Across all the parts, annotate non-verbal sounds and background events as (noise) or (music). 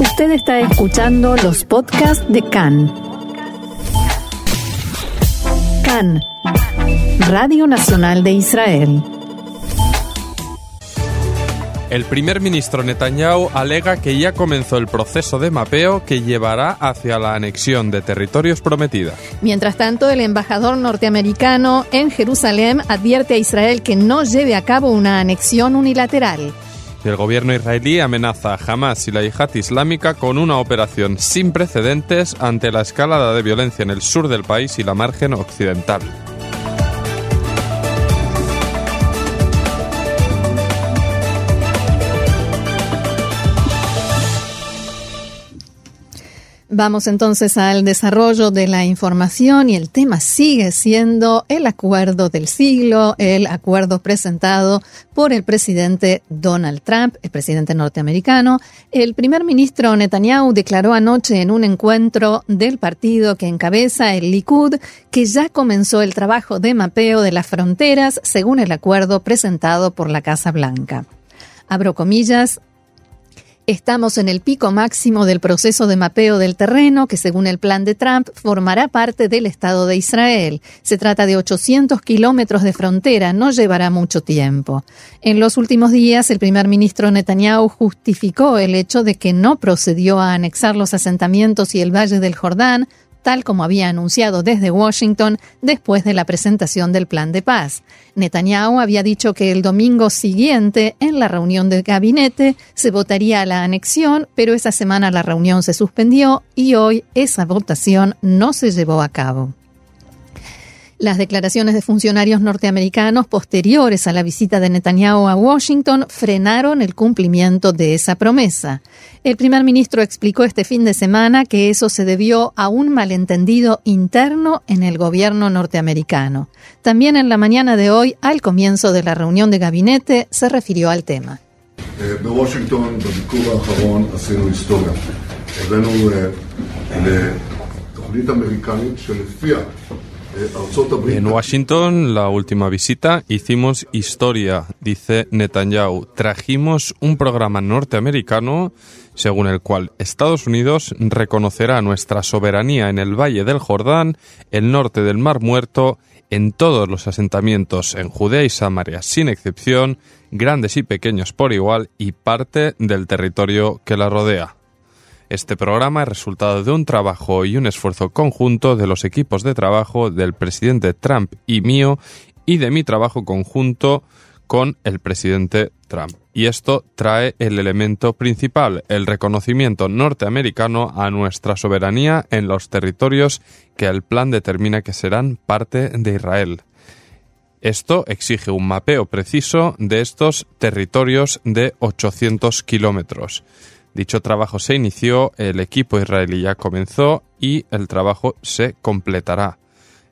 Usted está escuchando los podcasts de CAN. CAN, Radio Nacional de Israel. El primer ministro Netanyahu alega que ya comenzó el proceso de mapeo que llevará hacia la anexión de territorios prometida. Mientras tanto, el embajador norteamericano en Jerusalén advierte a Israel que no lleve a cabo una anexión unilateral. El gobierno israelí amenaza a Hamas y la yihad islámica con una operación sin precedentes ante la escalada de violencia en el sur del país y la margen occidental. Vamos entonces al desarrollo de la información y el tema sigue siendo el acuerdo del siglo, el acuerdo presentado por el presidente Donald Trump, el presidente norteamericano. El primer ministro Netanyahu declaró anoche en un encuentro del partido que encabeza el Likud que ya comenzó el trabajo de mapeo de las fronteras según el acuerdo presentado por la Casa Blanca. Abro comillas, Estamos en el pico máximo del proceso de mapeo del terreno que, según el plan de Trump, formará parte del Estado de Israel. Se trata de 800 kilómetros de frontera, no llevará mucho tiempo. En los últimos días, el primer ministro Netanyahu justificó el hecho de que no procedió a anexar los asentamientos y el Valle del Jordán tal como había anunciado desde Washington después de la presentación del plan de paz. Netanyahu había dicho que el domingo siguiente, en la reunión del gabinete, se votaría la anexión, pero esa semana la reunión se suspendió y hoy esa votación no se llevó a cabo. Las declaraciones de funcionarios norteamericanos posteriores a la visita de Netanyahu a Washington frenaron el cumplimiento de esa promesa. El primer ministro explicó este fin de semana que eso se debió a un malentendido interno en el gobierno norteamericano. También en la mañana de hoy, al comienzo de la reunión de gabinete, se refirió al tema. En Washington, la última visita, hicimos historia, dice Netanyahu. Trajimos un programa norteamericano según el cual Estados Unidos reconocerá nuestra soberanía en el Valle del Jordán, el norte del Mar Muerto, en todos los asentamientos en Judea y Samaria, sin excepción, grandes y pequeños por igual, y parte del territorio que la rodea. Este programa es resultado de un trabajo y un esfuerzo conjunto de los equipos de trabajo del presidente Trump y mío y de mi trabajo conjunto con el presidente Trump. Y esto trae el elemento principal, el reconocimiento norteamericano a nuestra soberanía en los territorios que el plan determina que serán parte de Israel. Esto exige un mapeo preciso de estos territorios de 800 kilómetros. Dicho trabajo se inició, el equipo israelí ya comenzó y el trabajo se completará.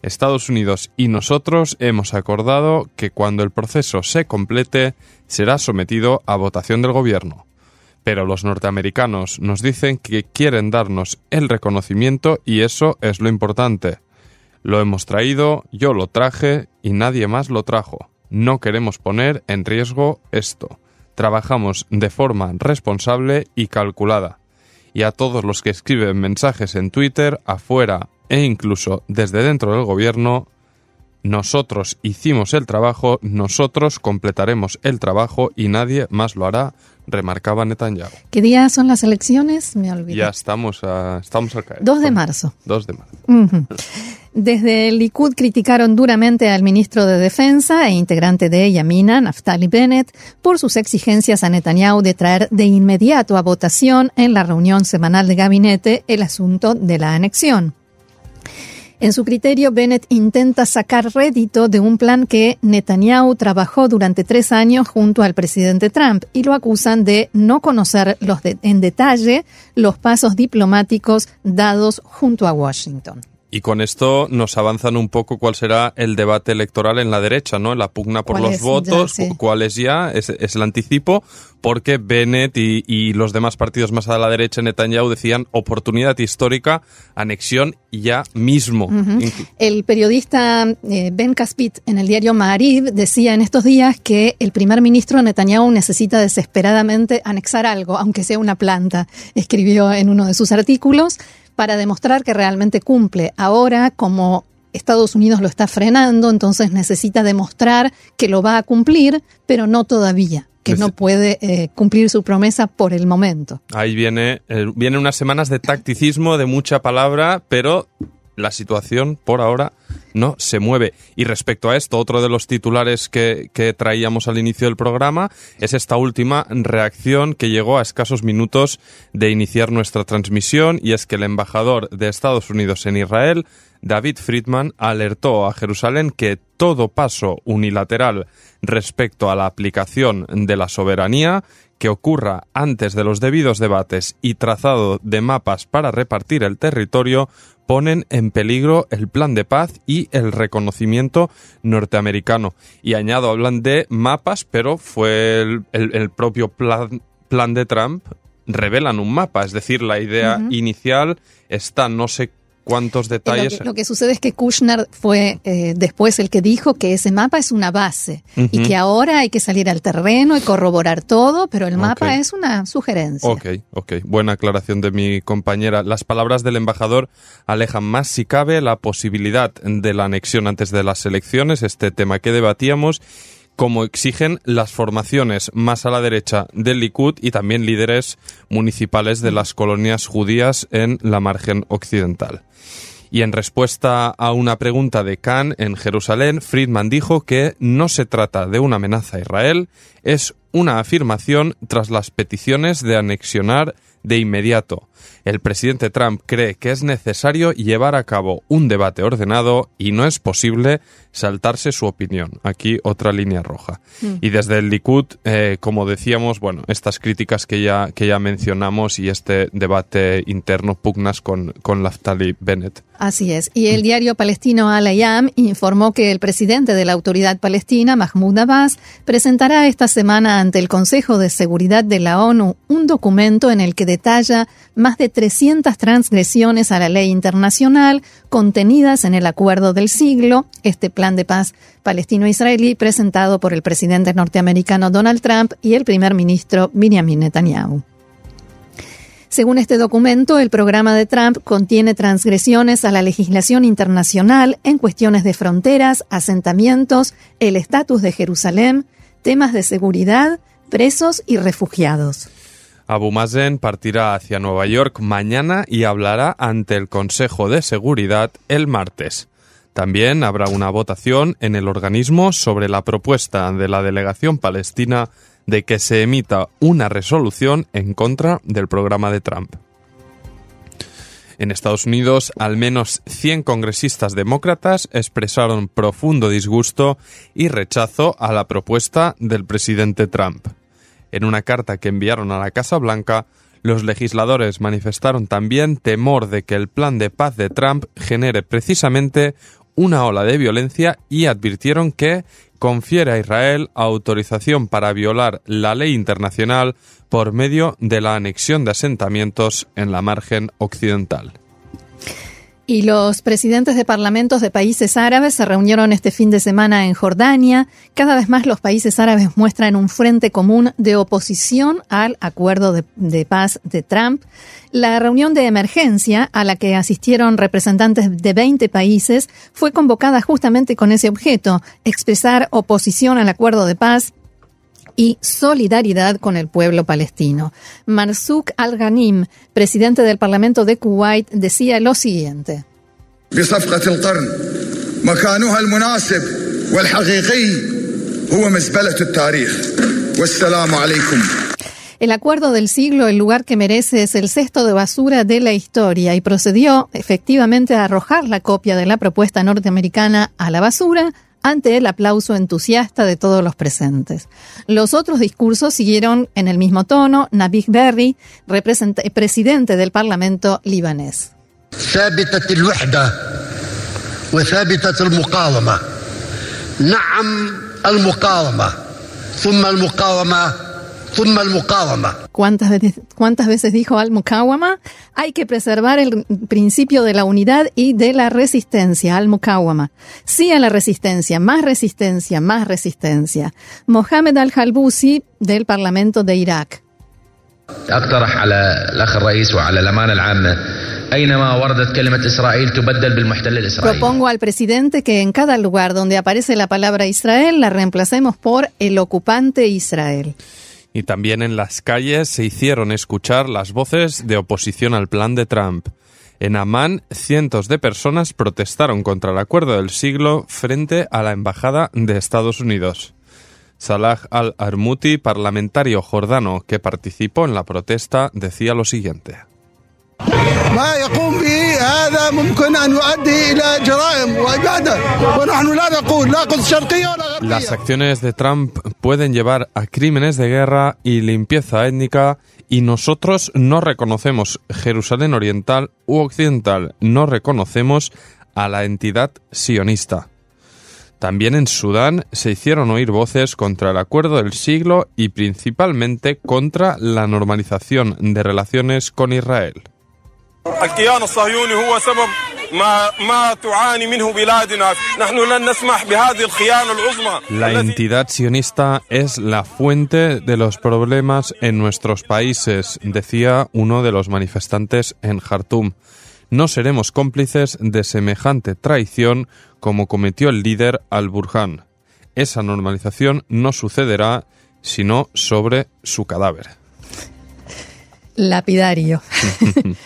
Estados Unidos y nosotros hemos acordado que cuando el proceso se complete será sometido a votación del gobierno. Pero los norteamericanos nos dicen que quieren darnos el reconocimiento y eso es lo importante. Lo hemos traído, yo lo traje y nadie más lo trajo. No queremos poner en riesgo esto trabajamos de forma responsable y calculada. Y a todos los que escriben mensajes en Twitter, afuera e incluso desde dentro del gobierno, nosotros hicimos el trabajo, nosotros completaremos el trabajo y nadie más lo hará, remarcaba Netanyahu. ¿Qué día son las elecciones? Me olvidé. Ya estamos, a, estamos al caer. 2 de marzo. 2 de marzo. Desde el Likud criticaron duramente al ministro de Defensa e integrante de Yamina, Naftali Bennett, por sus exigencias a Netanyahu de traer de inmediato a votación en la reunión semanal de gabinete el asunto de la anexión. En su criterio, Bennett intenta sacar rédito de un plan que Netanyahu trabajó durante tres años junto al presidente Trump y lo acusan de no conocer los en detalle los pasos diplomáticos dados junto a Washington. Y con esto nos avanzan un poco cuál será el debate electoral en la derecha, ¿no? La pugna por los votos, cuál es ya, es, el anticipo, porque Bennett y, los demás partidos más a la derecha, Netanyahu, decían oportunidad histórica, anexión ya mismo. El periodista eh, Ben Caspit en el diario Maariv decía en estos días que el primer ministro Netanyahu necesita desesperadamente anexar algo, aunque sea una planta, escribió en uno de sus artículos para demostrar que realmente cumple. Ahora, como Estados Unidos lo está frenando, entonces necesita demostrar que lo va a cumplir, pero no todavía que no puede eh, cumplir su promesa por el momento. Ahí viene, eh, vienen unas semanas de tacticismo, de mucha palabra, pero la situación por ahora no se mueve. Y respecto a esto, otro de los titulares que, traíamos al inicio del programa es esta última reacción que llegó a escasos minutos de iniciar nuestra transmisión y es que el embajador de Estados Unidos en Israel, David Friedman, alertó a Jerusalén que todo paso unilateral respecto a la aplicación de la soberanía que ocurra antes de los debidos debates y trazado de mapas para repartir el territorio ponen en peligro el plan de paz y el reconocimiento norteamericano. Y añado, hablan de mapas, pero fue el, propio plan, plan, de Trump, revelan un mapa, es decir, la idea inicial está no sé cuántos detalles. Lo que, sucede es que Kushner fue eh, después el que dijo que ese mapa es una base y que ahora hay que salir al terreno y corroborar todo, pero el mapa es una sugerencia. Ok, ok. Buena aclaración de mi compañera. Las palabras del embajador alejan más, si cabe, la posibilidad de la anexión antes de las elecciones, este tema que debatíamos como exigen las formaciones más a la derecha del Likud y también líderes municipales de las colonias judías en la margen occidental. Y en respuesta a una pregunta de Khan en Jerusalén, Friedman dijo que no se trata de una amenaza a Israel, es una afirmación tras las peticiones de anexionar de inmediato. El presidente Trump cree que es necesario llevar a cabo un debate ordenado y no es posible saltarse su opinión. Aquí otra línea roja. Mm. Y desde el Likud, eh, como decíamos, bueno, estas críticas que ya, que ya mencionamos y este debate interno pugnas con, con Naftali Bennett. Así es. Y el diario palestino Al-Ayam informó que el presidente de la autoridad palestina, Mahmoud Abbas, presentará esta semana ante el Consejo de Seguridad de la ONU un documento en el que detalla más de 300 transgresiones a la ley internacional contenidas en el Acuerdo del Siglo, este plan de paz palestino-israelí presentado por el presidente norteamericano Donald Trump y el primer ministro Benjamin Netanyahu. Según este documento, el programa de Trump contiene transgresiones a la legislación internacional en cuestiones de fronteras, asentamientos, el estatus de Jerusalén, temas de seguridad, presos y refugiados. Abu Mazen partirá hacia Nueva York mañana y hablará ante el Consejo de Seguridad el martes. También habrá una votación en el organismo sobre la propuesta de la delegación palestina de que se emita una resolución en contra del programa de Trump. En Estados Unidos, al menos 100 congresistas demócratas expresaron profundo disgusto y rechazo a la propuesta del presidente Trump. En una carta que enviaron a la Casa Blanca, los legisladores manifestaron también temor de que el plan de paz de Trump genere precisamente una ola de violencia y advirtieron que confiere a Israel autorización para violar la ley internacional por medio de la anexión de asentamientos en la margen occidental. Y los presidentes de parlamentos de países árabes se reunieron este fin de semana en Jordania. Cada vez más los países árabes muestran un frente común de oposición al acuerdo de, paz de Trump. La reunión de emergencia a la que asistieron representantes de 20 países fue convocada justamente con ese objeto, expresar oposición al acuerdo de paz y solidaridad con el pueblo palestino. Marzouk Al-Ghanim, presidente del Parlamento de Kuwait, decía lo siguiente. El acuerdo del siglo, el lugar que merece, es el cesto de basura de la historia y procedió efectivamente a arrojar la copia de la propuesta norteamericana a la basura, ante el aplauso entusiasta de todos los presentes. Los otros discursos siguieron en el mismo tono. Nabih Berri, presidente del Parlamento libanés. ¿Cuántas veces, ¿Cuántas veces dijo al-Mukawama? Hay que preservar el principio de la unidad y de la resistencia, al-Mukawama. Sí a la resistencia, más resistencia, más resistencia. Mohamed al-Halbusi, del Parlamento de Irak. Propongo al presidente que en cada lugar donde aparece la palabra Israel la reemplacemos por el ocupante Israel. Y también en las calles se hicieron escuchar las voces de oposición al plan de Trump. En Amán, cientos de personas protestaron contra el acuerdo del siglo frente a la embajada de Estados Unidos. Salah al-Armuti, parlamentario jordano que participó en la protesta, decía lo siguiente. Las acciones de Trump pueden llevar a crímenes de guerra y limpieza étnica y nosotros no reconocemos Jerusalén Oriental u Occidental, no reconocemos a la entidad sionista. También en Sudán se hicieron oír voces contra el acuerdo del siglo y principalmente contra la normalización de relaciones con Israel. La entidad sionista es la fuente de los problemas en nuestros países, decía uno de los manifestantes en Jartum. No seremos cómplices de semejante traición como cometió el líder al-Burhan. Esa normalización no sucederá sino sobre su cadáver. Lapidario. (laughs)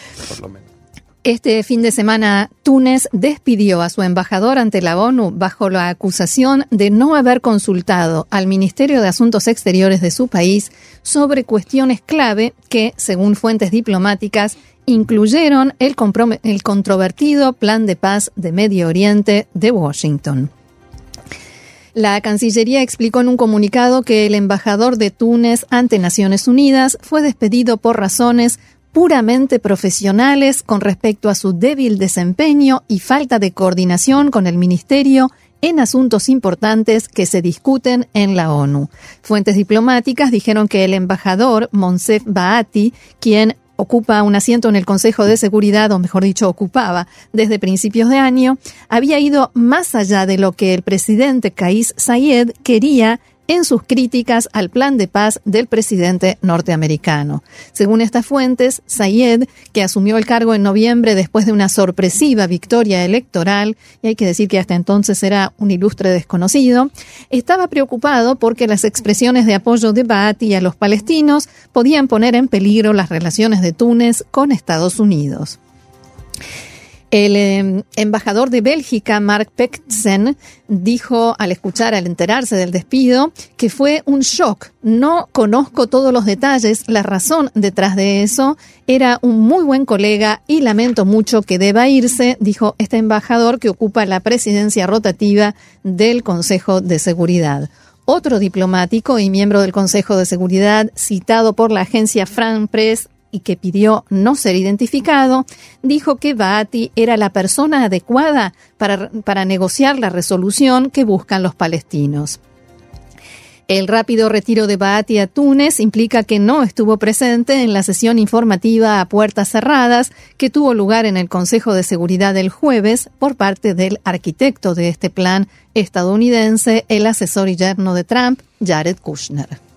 Este fin de semana, Túnez despidió a su embajador ante la ONU bajo la acusación de no haber consultado al Ministerio de Asuntos Exteriores de su país sobre cuestiones clave que, según fuentes diplomáticas, incluyeron el, el controvertido Plan de Paz de Medio Oriente de Washington. La Cancillería explicó en un comunicado que el embajador de Túnez ante Naciones Unidas fue despedido por razones puramente profesionales con respecto a su débil desempeño y falta de coordinación con el Ministerio en asuntos importantes que se discuten en la ONU. Fuentes diplomáticas dijeron que el embajador Monsef Baati, quien ocupa un asiento en el Consejo de Seguridad, o mejor dicho, ocupaba desde principios de año, había ido más allá de lo que el presidente Kais Sayed quería en sus críticas al plan de paz del presidente norteamericano. Según estas fuentes, Sayed, que asumió el cargo en noviembre después de una sorpresiva victoria electoral, y hay que decir que hasta entonces era un ilustre desconocido, estaba preocupado porque las expresiones de apoyo de Baati a los palestinos podían poner en peligro las relaciones de Túnez con Estados Unidos. El em, embajador de Bélgica, Mark Peksen, dijo al escuchar, al enterarse del despido, que fue un shock. No conozco todos los detalles, la razón detrás de eso era un muy buen colega y lamento mucho que deba irse, dijo este embajador que ocupa la presidencia rotativa del Consejo de Seguridad. Otro diplomático y miembro del Consejo de Seguridad, citado por la agencia Fran Press y que pidió no ser identificado, dijo que Baati era la persona adecuada para, para negociar la resolución que buscan los palestinos. El rápido retiro de Baati a Túnez implica que no estuvo presente en la sesión informativa a puertas cerradas que tuvo lugar en el Consejo de Seguridad el jueves por parte del arquitecto de este plan estadounidense, el asesor y yerno de Trump, Jared Kushner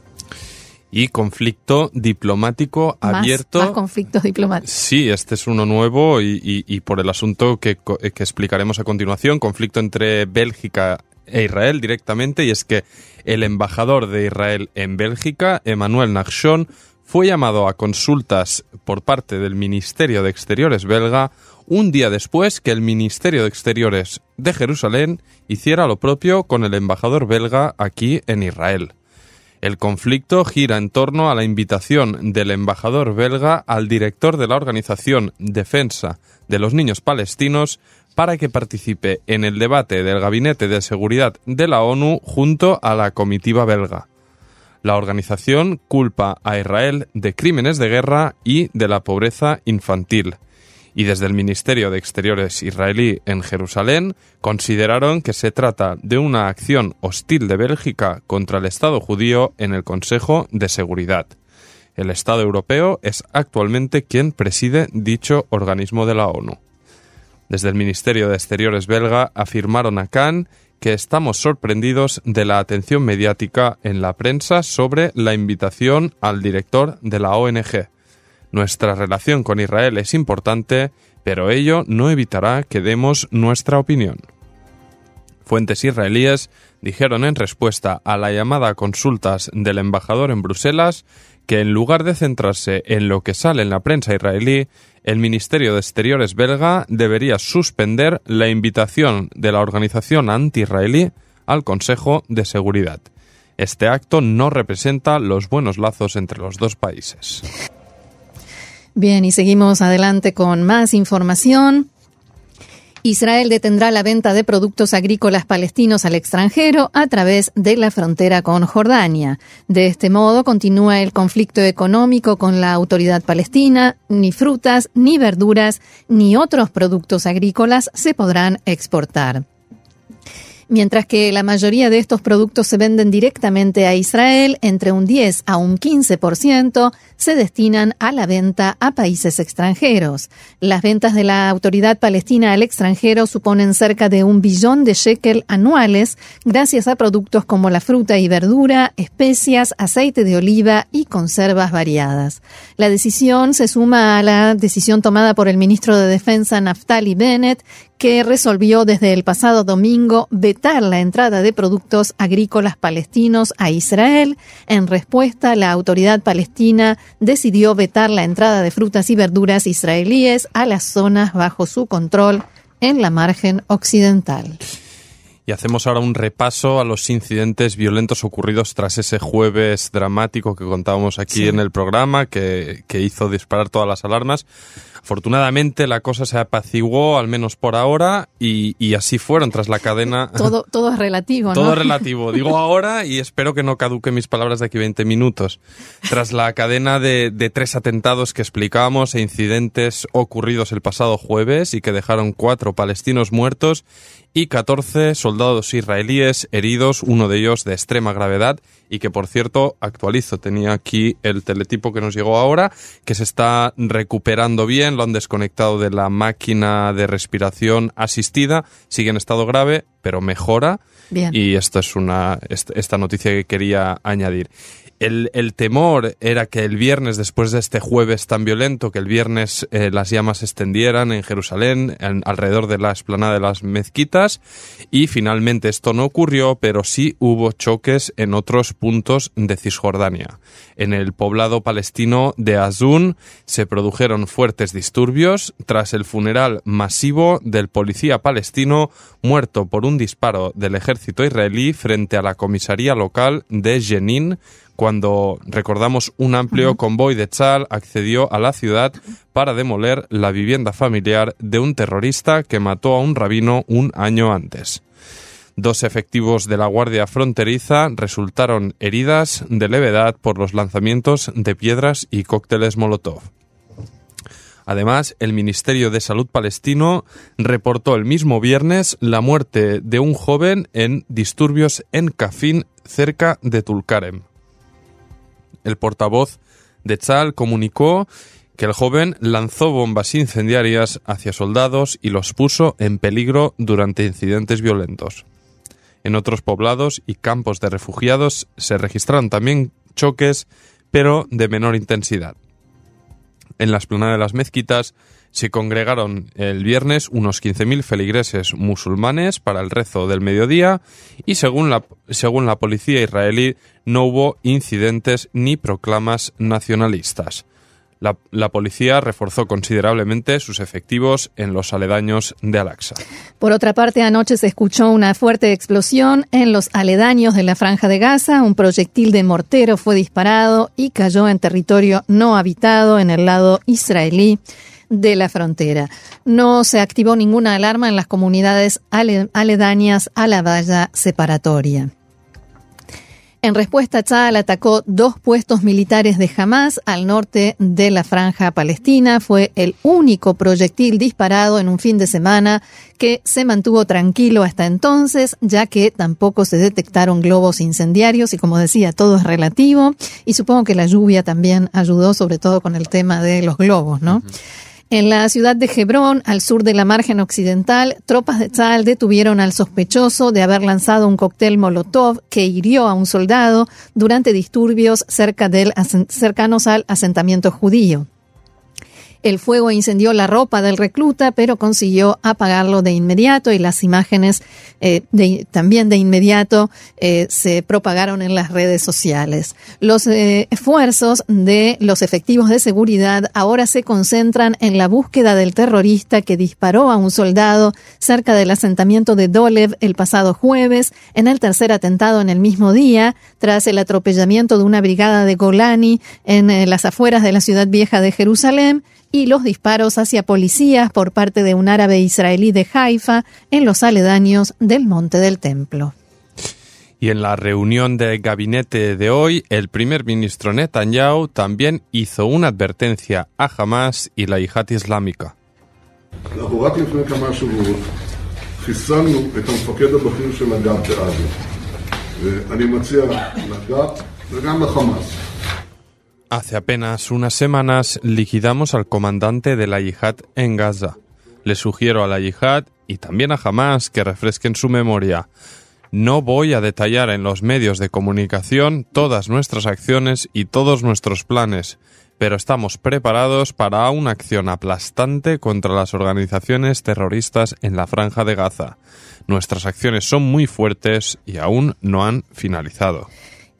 y conflicto diplomático abierto. Más conflictos diplomáticos. Sí, este es uno nuevo y, por el asunto que, que, explicaremos a continuación, conflicto entre Bélgica e Israel directamente, y es que el embajador de Israel en Bélgica, Emmanuel Nachshon, fue llamado a consultas por parte del Ministerio de Exteriores belga un día después que el Ministerio de Exteriores de Jerusalén hiciera lo propio con el embajador belga aquí en Israel. El conflicto gira en torno a la invitación del embajador belga al director de la organización Defensa de los Niños Palestinos para que participe en el debate del Gabinete de Seguridad de la ONU junto a la comitiva belga. La organización culpa a Israel de crímenes de guerra y de la pobreza infantil y desde el Ministerio de Exteriores israelí en Jerusalén consideraron que se trata de una acción hostil de Bélgica contra el Estado judío en el Consejo de Seguridad. El Estado europeo es actualmente quien preside dicho organismo de la ONU. Desde el Ministerio de Exteriores belga afirmaron a Cannes que estamos sorprendidos de la atención mediática en la prensa sobre la invitación al director de la ONG. Nuestra relación con Israel es importante, pero ello no evitará que demos nuestra opinión. Fuentes israelíes dijeron en respuesta a la llamada a consultas del embajador en Bruselas que en lugar de centrarse en lo que sale en la prensa israelí, el Ministerio de Exteriores belga debería suspender la invitación de la organización anti-israelí al Consejo de Seguridad. Este acto no representa los buenos lazos entre los dos países. Bien, y seguimos adelante con más información. Israel detendrá la venta de productos agrícolas palestinos al extranjero a través de la frontera con Jordania. De este modo continúa el conflicto económico con la autoridad palestina. Ni frutas, ni verduras, ni otros productos agrícolas se podrán exportar. Mientras que la mayoría de estos productos se venden directamente a Israel, entre un 10 a un 15% se destinan a la venta a países extranjeros. Las ventas de la autoridad palestina al extranjero suponen cerca de un billón de shekel anuales gracias a productos como la fruta y verdura, especias, aceite de oliva y conservas variadas. La decisión se suma a la decisión tomada por el ministro de Defensa Naftali Bennett, que resolvió desde el pasado domingo vetar la entrada de productos agrícolas palestinos a Israel. En respuesta, la autoridad palestina decidió vetar la entrada de frutas y verduras israelíes a las zonas bajo su control en la margen occidental. Y hacemos ahora un repaso a los incidentes violentos ocurridos tras ese jueves dramático que contábamos aquí en el programa, que, que hizo disparar todas las alarmas. Afortunadamente la cosa se apaciguó, al menos por ahora, y, así fueron tras la cadena. Todo, (laughs) todo es relativo, ¿no? Todo es relativo. Digo ahora y espero que no caduque mis palabras de aquí 20 minutos. Tras la cadena de, de tres atentados que explicamos e incidentes ocurridos el pasado jueves y que dejaron cuatro palestinos muertos y 14 soldados israelíes heridos, uno de ellos de extrema gravedad y que por cierto actualizo, tenía aquí el teletipo que nos llegó ahora, que se está recuperando bien, lo han desconectado de la máquina de respiración asistida, sigue en estado grave, pero mejora. Bien. Y esta es una esta noticia que quería añadir. El, temor era que el viernes, después de este jueves tan violento, que el viernes eh, las llamas se extendieran en Jerusalén, alrededor de la esplanada de las mezquitas, y finalmente esto no ocurrió, pero sí hubo choques en otros puntos de Cisjordania. En el poblado palestino de Azun se produjeron fuertes disturbios tras el funeral masivo del policía palestino muerto por un disparo del ejército israelí frente a la comisaría local de Jenin, cuando, recordamos, un amplio convoy de Chal accedió a la ciudad para demoler la vivienda familiar de un terrorista que mató a un rabino un año antes. Dos efectivos de la Guardia Fronteriza resultaron heridas de levedad por los lanzamientos de piedras y cócteles Molotov. Además, el Ministerio de Salud palestino reportó el mismo viernes la muerte de un joven en disturbios en Kafin, cerca de Tulkarem el portavoz de Tzal comunicó que el joven lanzó bombas incendiarias hacia soldados y los puso en peligro durante incidentes violentos. En otros poblados y campos de refugiados se registraron también choques, pero de menor intensidad. En la esplanada de las mezquitas se congregaron el viernes unos 15.000 feligreses musulmanes para el rezo del mediodía y según la, según la policía israelí no hubo incidentes ni proclamas nacionalistas. La, la, policía reforzó considerablemente sus efectivos en los aledaños de Al-Aqsa. Por otra parte, anoche se escuchó una fuerte explosión en los aledaños de la Franja de Gaza. Un proyectil de mortero fue disparado y cayó en territorio no habitado en el lado israelí de la frontera. No se activó ninguna alarma en las comunidades aledañas a la valla separatoria. En respuesta, Tzal atacó dos puestos militares de Hamas al norte de la franja palestina. Fue el único proyectil disparado en un fin de semana que se mantuvo tranquilo hasta entonces, ya que tampoco se detectaron globos incendiarios y como decía, todo es relativo y supongo que la lluvia también ayudó, sobre todo con el tema de los globos, ¿no? En la ciudad de Hebrón, al sur de la margen occidental, tropas de Tzal detuvieron al sospechoso de haber lanzado un cóctel Molotov que hirió a un soldado durante disturbios cerca del, cercanos al asentamiento judío. El fuego incendió la ropa del recluta, pero consiguió apagarlo de inmediato y las imágenes eh, también de inmediato eh, se propagaron en las redes sociales. Los eh, esfuerzos de los efectivos de seguridad ahora se concentran en la búsqueda del terrorista que disparó a un soldado cerca del asentamiento de Dolev el pasado jueves, en el tercer atentado en el mismo día, tras el atropellamiento de una brigada de Golani en las afueras de la ciudad vieja de Jerusalén y los disparos hacia policías por parte de un árabe israelí de Haifa en los aledaños del Monte del Templo. Y en la reunión de gabinete de hoy, el primer ministro Netanyahu también hizo una advertencia a Hamas y la yihad islámica. Hace apenas unas semanas liquidamos al comandante de la yihad en Gaza. Le sugiero a la yihad y también a Hamas que refresquen su memoria. No voy a detallar en los medios de comunicación todas nuestras acciones y todos nuestros planes, pero estamos preparados para una acción aplastante contra las organizaciones terroristas en la franja de Gaza. Nuestras acciones son muy fuertes y aún no han finalizado.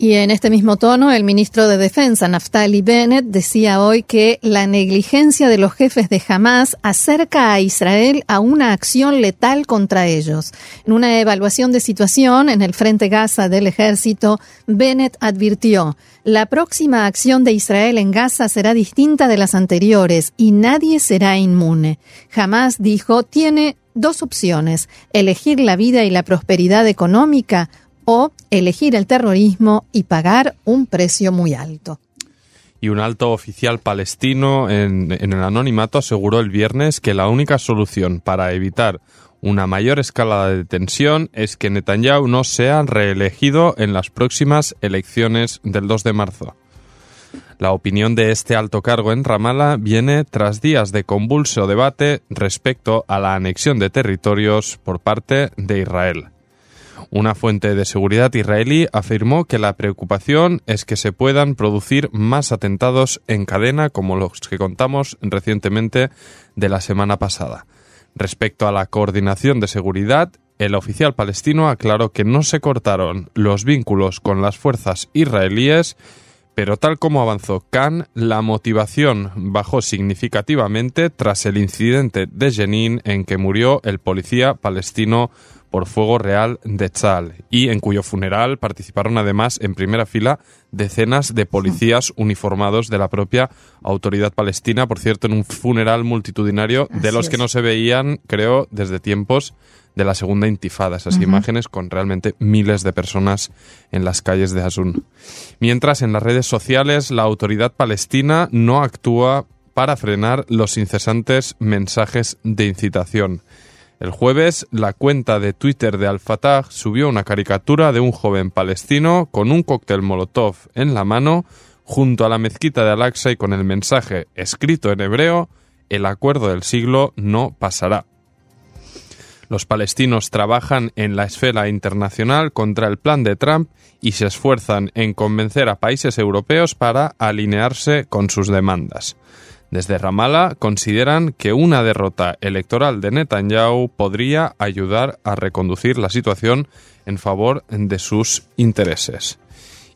Y en este mismo tono, el ministro de Defensa, Naftali Bennett, decía hoy que la negligencia de los jefes de Hamas acerca a Israel a una acción letal contra ellos. En una evaluación de situación en el frente Gaza del ejército, Bennett advirtió, la próxima acción de Israel en Gaza será distinta de las anteriores y nadie será inmune. Hamas dijo, tiene dos opciones, elegir la vida y la prosperidad económica o elegir el terrorismo y pagar un precio muy alto. Y un alto oficial palestino en, el anonimato aseguró el viernes que la única solución para evitar una mayor escalada de tensión es que Netanyahu no sea reelegido en las próximas elecciones del 2 de marzo. La opinión de este alto cargo en Ramallah viene tras días de convulso debate respecto a la anexión de territorios por parte de Israel. Una fuente de seguridad israelí afirmó que la preocupación es que se puedan producir más atentados en cadena como los que contamos recientemente de la semana pasada. Respecto a la coordinación de seguridad, el oficial palestino aclaró que no se cortaron los vínculos con las fuerzas israelíes, pero tal como avanzó Khan, la motivación bajó significativamente tras el incidente de Jenin en que murió el policía palestino por fuego real de Tzal y en cuyo funeral participaron además en primera fila decenas de policías (laughs) uniformados de la propia autoridad palestina, por cierto, en un funeral multitudinario de los que no se veían, creo, desde tiempos de la segunda intifada, esas imágenes con realmente miles de personas en las calles de Asun. Mientras en las redes sociales la autoridad palestina no actúa para frenar los incesantes mensajes de incitación. El jueves, la cuenta de Twitter de Al-Fatah subió una caricatura de un joven palestino con un cóctel Molotov en la mano junto a la mezquita de Al-Aqsa y con el mensaje escrito en hebreo: El acuerdo del siglo no pasará. Los palestinos trabajan en la esfera internacional contra el plan de Trump y se esfuerzan en convencer a países europeos para alinearse con sus demandas. Desde Ramallah consideran que una derrota electoral de Netanyahu podría ayudar a reconducir la situación en favor de sus intereses.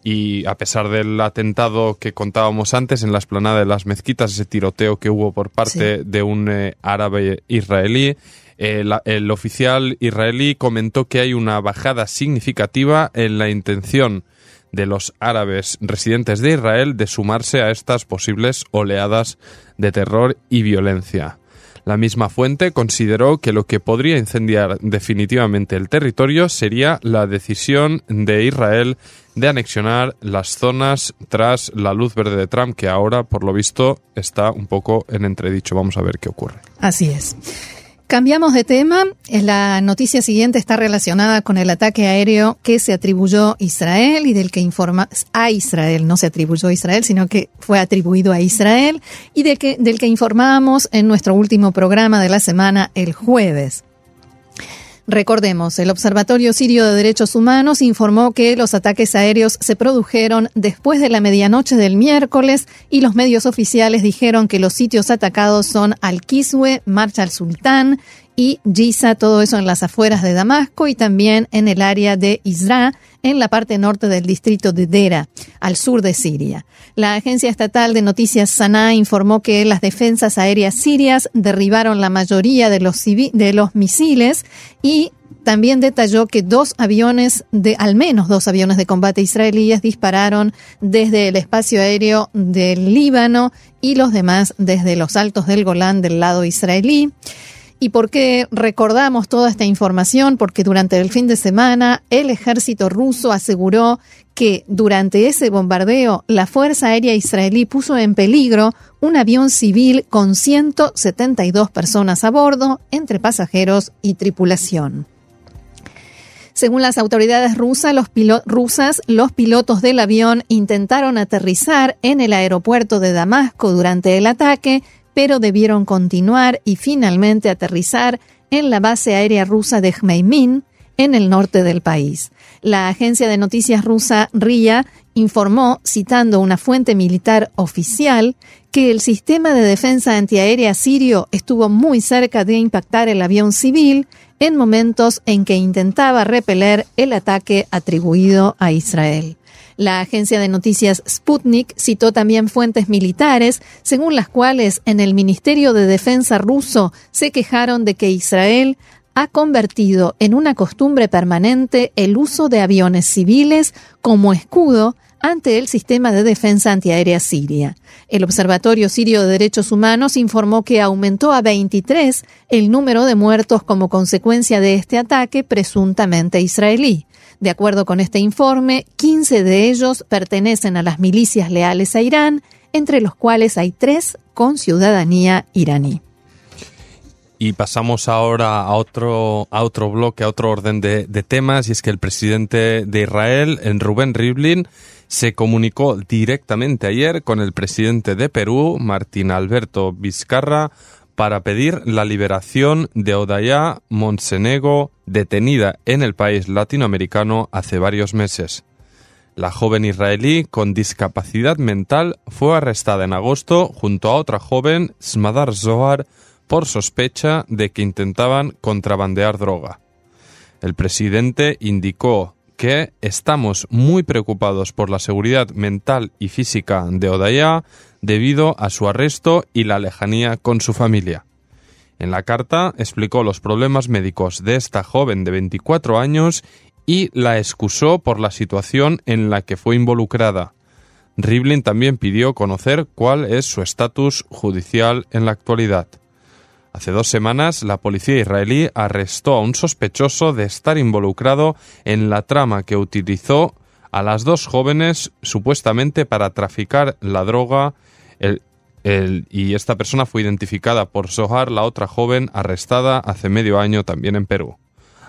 Y a pesar del atentado que contábamos antes en la esplanada de las mezquitas, ese tiroteo que hubo por parte de un eh, árabe israelí, eh, el oficial israelí comentó que hay una bajada significativa en la intención de los árabes residentes de Israel de sumarse a estas posibles oleadas de terror y violencia. La misma fuente consideró que lo que podría incendiar definitivamente el territorio sería la decisión de Israel de anexionar las zonas tras la luz verde de Trump, que ahora, por lo visto, está un poco en entredicho. Vamos a ver qué ocurre. Así es. Cambiamos de tema. La noticia siguiente está relacionada con el ataque aéreo que se atribuyó a Israel y del que informa a Israel, no se atribuyó a Israel, sino que fue atribuido a Israel y de que, del que informábamos en nuestro último programa de la semana el jueves. Recordemos, el Observatorio Sirio de Derechos Humanos informó que los ataques aéreos se produjeron después de la medianoche del miércoles y los medios oficiales dijeron que los sitios atacados son Al-Kiswe, Marcha al-Sultán y Giza, todo eso en las afueras de Damasco y también en el área de Isra, en la parte norte del distrito de Dera, al sur de Siria. La agencia estatal de noticias Sanaa informó que las defensas aéreas sirias derribaron la mayoría de los, de los misiles y también detalló que dos aviones de, al menos dos aviones de combate israelíes dispararon desde el espacio aéreo del Líbano y los demás desde los altos del Golán del lado israelí. ¿Y por qué recordamos toda esta información? Porque durante el fin de semana el ejército ruso aseguró que durante ese bombardeo la Fuerza Aérea Israelí puso en peligro un avión civil con 172 personas a bordo, entre pasajeros y tripulación. Según las autoridades rusas los, rusas, los pilotos del avión intentaron aterrizar en el aeropuerto de Damasco durante el ataque, pero debieron continuar y finalmente aterrizar en la base aérea rusa de Jmeimin, en el norte del país. La agencia de noticias rusa RIA informó, citando una fuente militar oficial, que el sistema de defensa antiaérea sirio estuvo muy cerca de impactar el avión civil en momentos en que intentaba repeler el ataque atribuido a Israel. La agencia de noticias Sputnik citó también fuentes militares, según las cuales en el Ministerio de Defensa ruso se quejaron de que Israel ha convertido en una costumbre permanente el uso de aviones civiles como escudo ante el sistema de defensa antiaérea siria. El Observatorio Sirio de Derechos Humanos informó que aumentó a 23 el número de muertos como consecuencia de este ataque presuntamente israelí. De acuerdo con este informe, 15 de ellos pertenecen a las milicias leales a Irán, entre los cuales hay tres con ciudadanía iraní. Y pasamos ahora a otro, a otro bloque, a otro orden de, temas, y es que el presidente de Israel, Rubén Rivlin, se comunicó directamente ayer con el presidente de Perú, Martín Alberto Vizcarra, para pedir la liberación de Odaya Monsenego, detenida en el país latinoamericano hace varios meses. La joven israelí con discapacidad mental fue arrestada en agosto junto a otra joven, Smadar Zohar, por sospecha de que intentaban contrabandear droga. El presidente indicó que estamos muy preocupados por la seguridad mental y física de Odaya debido a su arresto y la lejanía con su familia. En la carta explicó los problemas médicos de esta joven de 24 años y la excusó por la situación en la que fue involucrada. Rivlin también pidió conocer cuál es su estatus judicial en la actualidad. Hace dos semanas, la policía israelí arrestó a un sospechoso de estar involucrado en la trama que utilizó a las dos jóvenes supuestamente para traficar la droga y esta persona fue identificada por Sohar, la otra joven arrestada hace medio año también en Perú.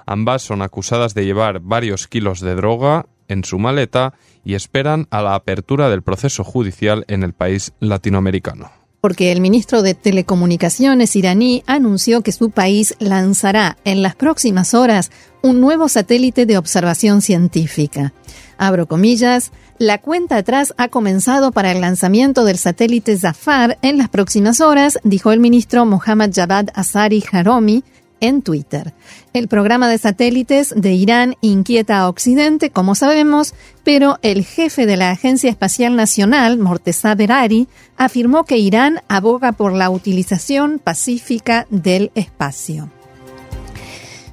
Ambas son acusadas de llevar varios kilos de droga en su maleta y esperan a la apertura del proceso judicial en el país latinoamericano porque el ministro de Telecomunicaciones iraní anunció que su país lanzará en las próximas horas un nuevo satélite de observación científica. Abro comillas, la cuenta atrás ha comenzado para el lanzamiento del satélite Zafar en las próximas horas, dijo el ministro Mohammad Javad Asari Haromi, en Twitter. El programa de satélites de Irán inquieta a Occidente, como sabemos, pero el jefe de la Agencia Espacial Nacional, Morteza Berari, afirmó que Irán aboga por la utilización pacífica del espacio.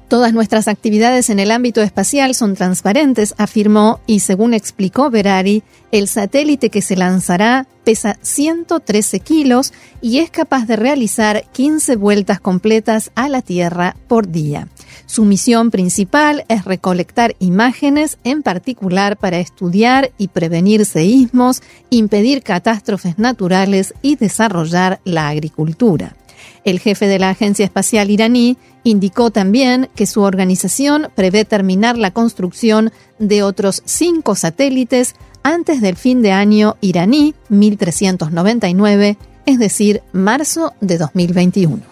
Todas nuestras actividades en el ámbito espacial son transparentes, afirmó, y según explicó Berari, el satélite que se lanzará pesa 113 kilos y es capaz de realizar 15 vueltas completas a la Tierra por día. Su misión principal es recolectar imágenes, en particular para estudiar y prevenir seísmos, impedir catástrofes naturales y desarrollar la agricultura. El jefe de la Agencia Espacial iraní indicó también que su organización prevé terminar la construcción de otros cinco satélites antes del fin de año iraní 1399, es decir, marzo de 2021.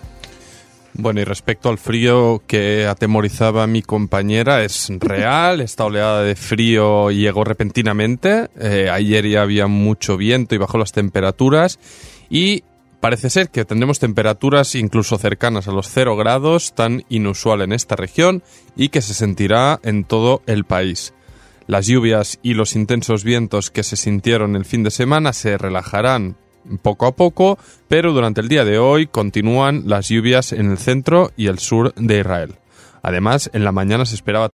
Bueno, y respecto al frío que atemorizaba a mi compañera, es real. Esta oleada de frío llegó repentinamente. Eh, ayer ya había mucho viento y bajó las temperaturas. Y Parece ser que tendremos temperaturas incluso cercanas a los 0 grados, tan inusual en esta región, y que se sentirá en todo el país. Las lluvias y los intensos vientos que se sintieron el fin de semana se relajarán poco a poco, pero durante el día de hoy continúan las lluvias en el centro y el sur de Israel. Además, en la mañana se esperaba